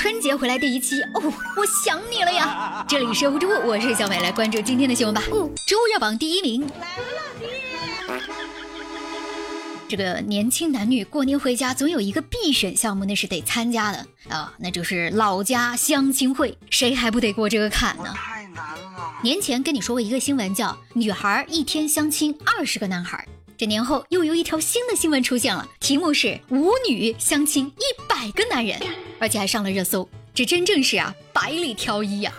春节回来第一期哦，我想你了呀！这里是无之物，我是小美，来关注今天的新闻吧。知乎热榜第一名，这个年轻男女过年回家总有一个必选项目，那是得参加的啊，那就是老家相亲会，谁还不得过这个坎呢？太难了。年前跟你说过一个新闻，叫女孩一天相亲二十个男孩。这年后又有一条新的新闻出现了，题目是舞女相亲一百个男人，而且还上了热搜。这真正是啊，百里挑一呀！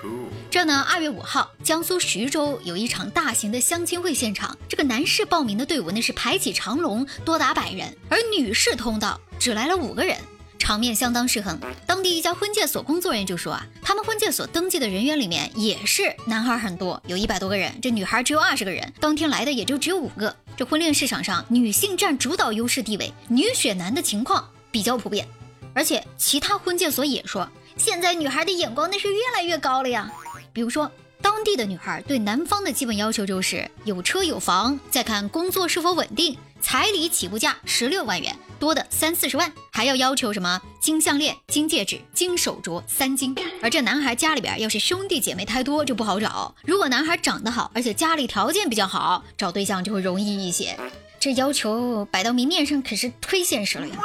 这呢，二月五号，江苏徐州有一场大型的相亲会现场，这个男士报名的队伍那是排起长龙，多达百人，而女士通道只来了五个人。场面相当失衡。当地一家婚介所工作人员就说啊，他们婚介所登记的人员里面也是男孩很多，有一百多个人，这女孩只有二十个人，当天来的也就只有五个。这婚恋市场上，女性占主导优势地位，女选男的情况比较普遍。而且其他婚介所也说，现在女孩的眼光那是越来越高了呀。比如说，当地的女孩对男方的基本要求就是有车有房，再看工作是否稳定。彩礼起步价十六万元，多的三四十万，还要要求什么金项链、金戒指、金手镯三金。而这男孩家里边要是兄弟姐妹太多就不好找。如果男孩长得好，而且家里条件比较好，找对象就会容易一些。这要求摆到明面上可是忒现实了呀。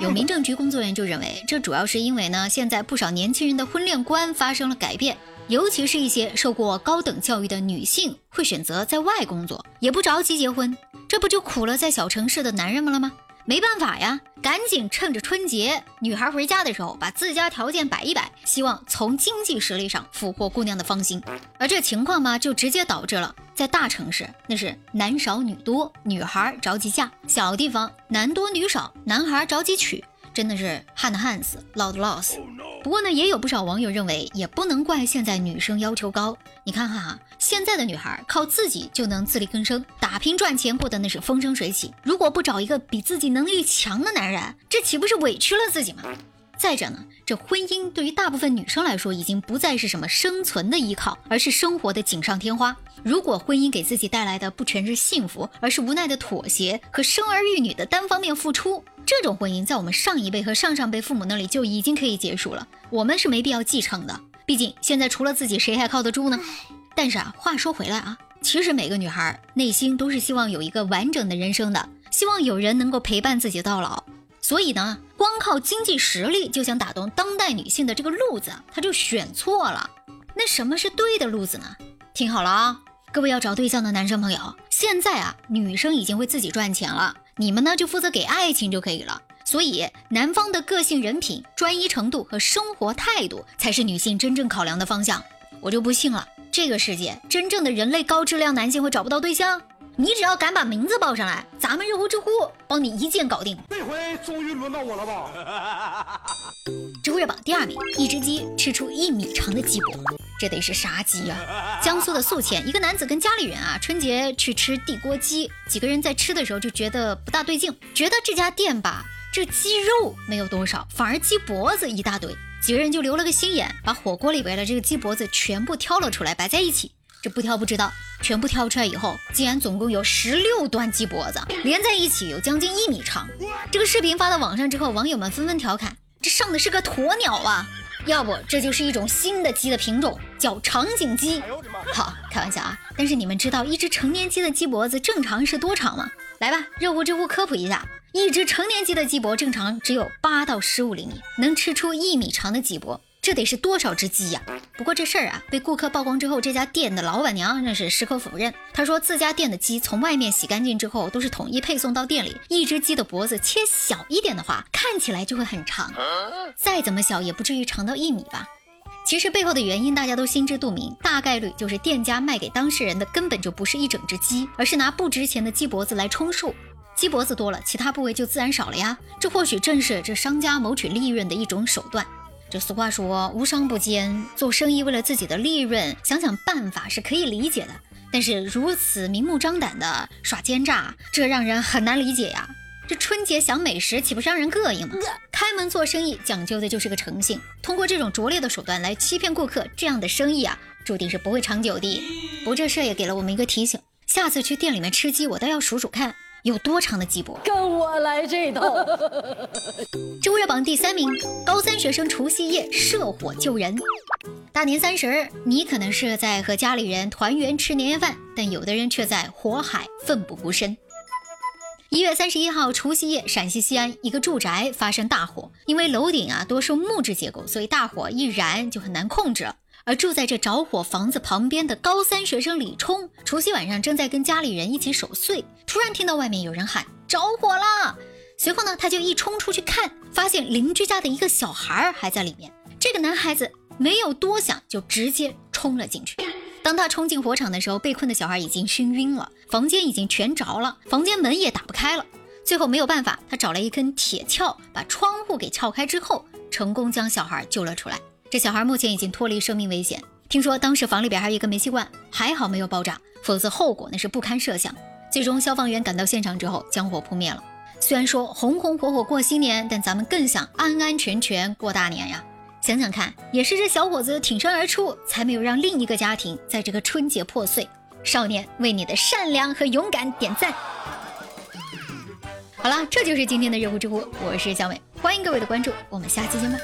有民政局工作人员就认为，这主要是因为呢，现在不少年轻人的婚恋观发生了改变，尤其是一些受过高等教育的女性会选择在外工作，也不着急结婚。这不就苦了在小城市的男人们了吗？没办法呀，赶紧趁着春节女孩回家的时候，把自家条件摆一摆，希望从经济实力上俘获姑娘的芳心。而这情况嘛，就直接导致了在大城市那是男少女多，女孩着急嫁；小地方男多女少，男孩着急娶。真的是旱的旱死，涝的涝死。不过呢，也有不少网友认为，也不能怪现在女生要求高。你看看啊，现在的女孩靠自己就能自力更生，打拼赚钱，过得那是风生水起。如果不找一个比自己能力强的男人，这岂不是委屈了自己吗？再者呢，这婚姻对于大部分女生来说，已经不再是什么生存的依靠，而是生活的锦上添花。如果婚姻给自己带来的不全是幸福，而是无奈的妥协和生儿育女的单方面付出，这种婚姻在我们上一辈和上上辈父母那里就已经可以结束了，我们是没必要继承的。毕竟现在除了自己，谁还靠得住呢？但是啊，话说回来啊，其实每个女孩内心都是希望有一个完整的人生的，希望有人能够陪伴自己到老。所以呢，光靠经济实力就想打动当代女性的这个路子，她就选错了。那什么是对的路子呢？听好了啊！各位要找对象的男生朋友，现在啊，女生已经会自己赚钱了，你们呢就负责给爱情就可以了。所以，男方的个性、人品、专一程度和生活态度才是女性真正考量的方向。我就不信了，这个世界真正的人类高质量男性会找不到对象？你只要敢把名字报上来，咱们热乎知乎帮你一键搞定。这回终于轮到我了吧？知乎热榜第二名，一只鸡吃出一米长的鸡脖，这得是啥鸡呀？江苏的宿迁，一个男子跟家里人啊，春节去吃地锅鸡，几个人在吃的时候就觉得不大对劲，觉得这家店吧，这鸡肉没有多少，反而鸡脖子一大堆，几个人就留了个心眼，把火锅里边的这个鸡脖子全部挑了出来，摆在一起。这不挑不知道，全部挑出来以后，竟然总共有十六段鸡脖子连在一起，有将近一米长。这个视频发到网上之后，网友们纷纷调侃：这上的是个鸵鸟啊！要不这就是一种新的鸡的品种，叫长颈鸡。好，开玩笑啊！但是你们知道一只成年鸡的鸡脖子正常是多长吗？来吧，热乎知乎科普一下，一只成年鸡的鸡脖正常只有八到十五厘米，能吃出一米长的鸡脖。这得是多少只鸡呀？不过这事儿啊，被顾客曝光之后，这家店的老板娘那是矢口否认。她说自家店的鸡从外面洗干净之后，都是统一配送到店里。一只鸡的脖子切小一点的话，看起来就会很长，再怎么小也不至于长到一米吧？其实背后的原因大家都心知肚明，大概率就是店家卖给当事人的根本就不是一整只鸡，而是拿不值钱的鸡脖子来充数。鸡脖子多了，其他部位就自然少了呀。这或许正是这商家谋取利润的一种手段。这俗话说无商不奸，做生意为了自己的利润，想想办法是可以理解的。但是如此明目张胆的耍奸诈，这让人很难理解呀。这春节享美食，岂不是让人膈应吗？开门做生意讲究的就是个诚信，通过这种拙劣的手段来欺骗顾客，这样的生意啊，注定是不会长久的。不过这事也给了我们一个提醒，下次去店里面吃鸡，我倒要数数看有多长的鸡脖。来这套。周热榜第三名，高三学生除夕夜涉火救人。大年三十，你可能是在和家里人团圆吃年夜饭，但有的人却在火海奋不顾身。一月三十一号除夕夜，陕西西安一个住宅发生大火，因为楼顶啊多是木质结构，所以大火一燃就很难控制。而住在这着火房子旁边的高三学生李冲，除夕晚上正在跟家里人一起守岁，突然听到外面有人喊着火了。随后呢，他就一冲出去看，发现邻居家的一个小孩还在里面。这个男孩子没有多想，就直接冲了进去。当他冲进火场的时候，被困的小孩已经熏晕了，房间已经全着了，房间门也打不开了。最后没有办法，他找了一根铁锹，把窗户给撬开之后，成功将小孩救了出来。这小孩目前已经脱离生命危险。听说当时房里边还有一个煤气罐，还好没有爆炸，否则后果那是不堪设想。最终消防员赶到现场之后，将火扑灭了。虽然说红红火火过新年，但咱们更想安安全全过大年呀。想想看，也是这小伙子挺身而出，才没有让另一个家庭在这个春节破碎。少年为你的善良和勇敢点赞。好了，这就是今天的热乎知乎，我是小美，欢迎各位的关注，我们下期见吧。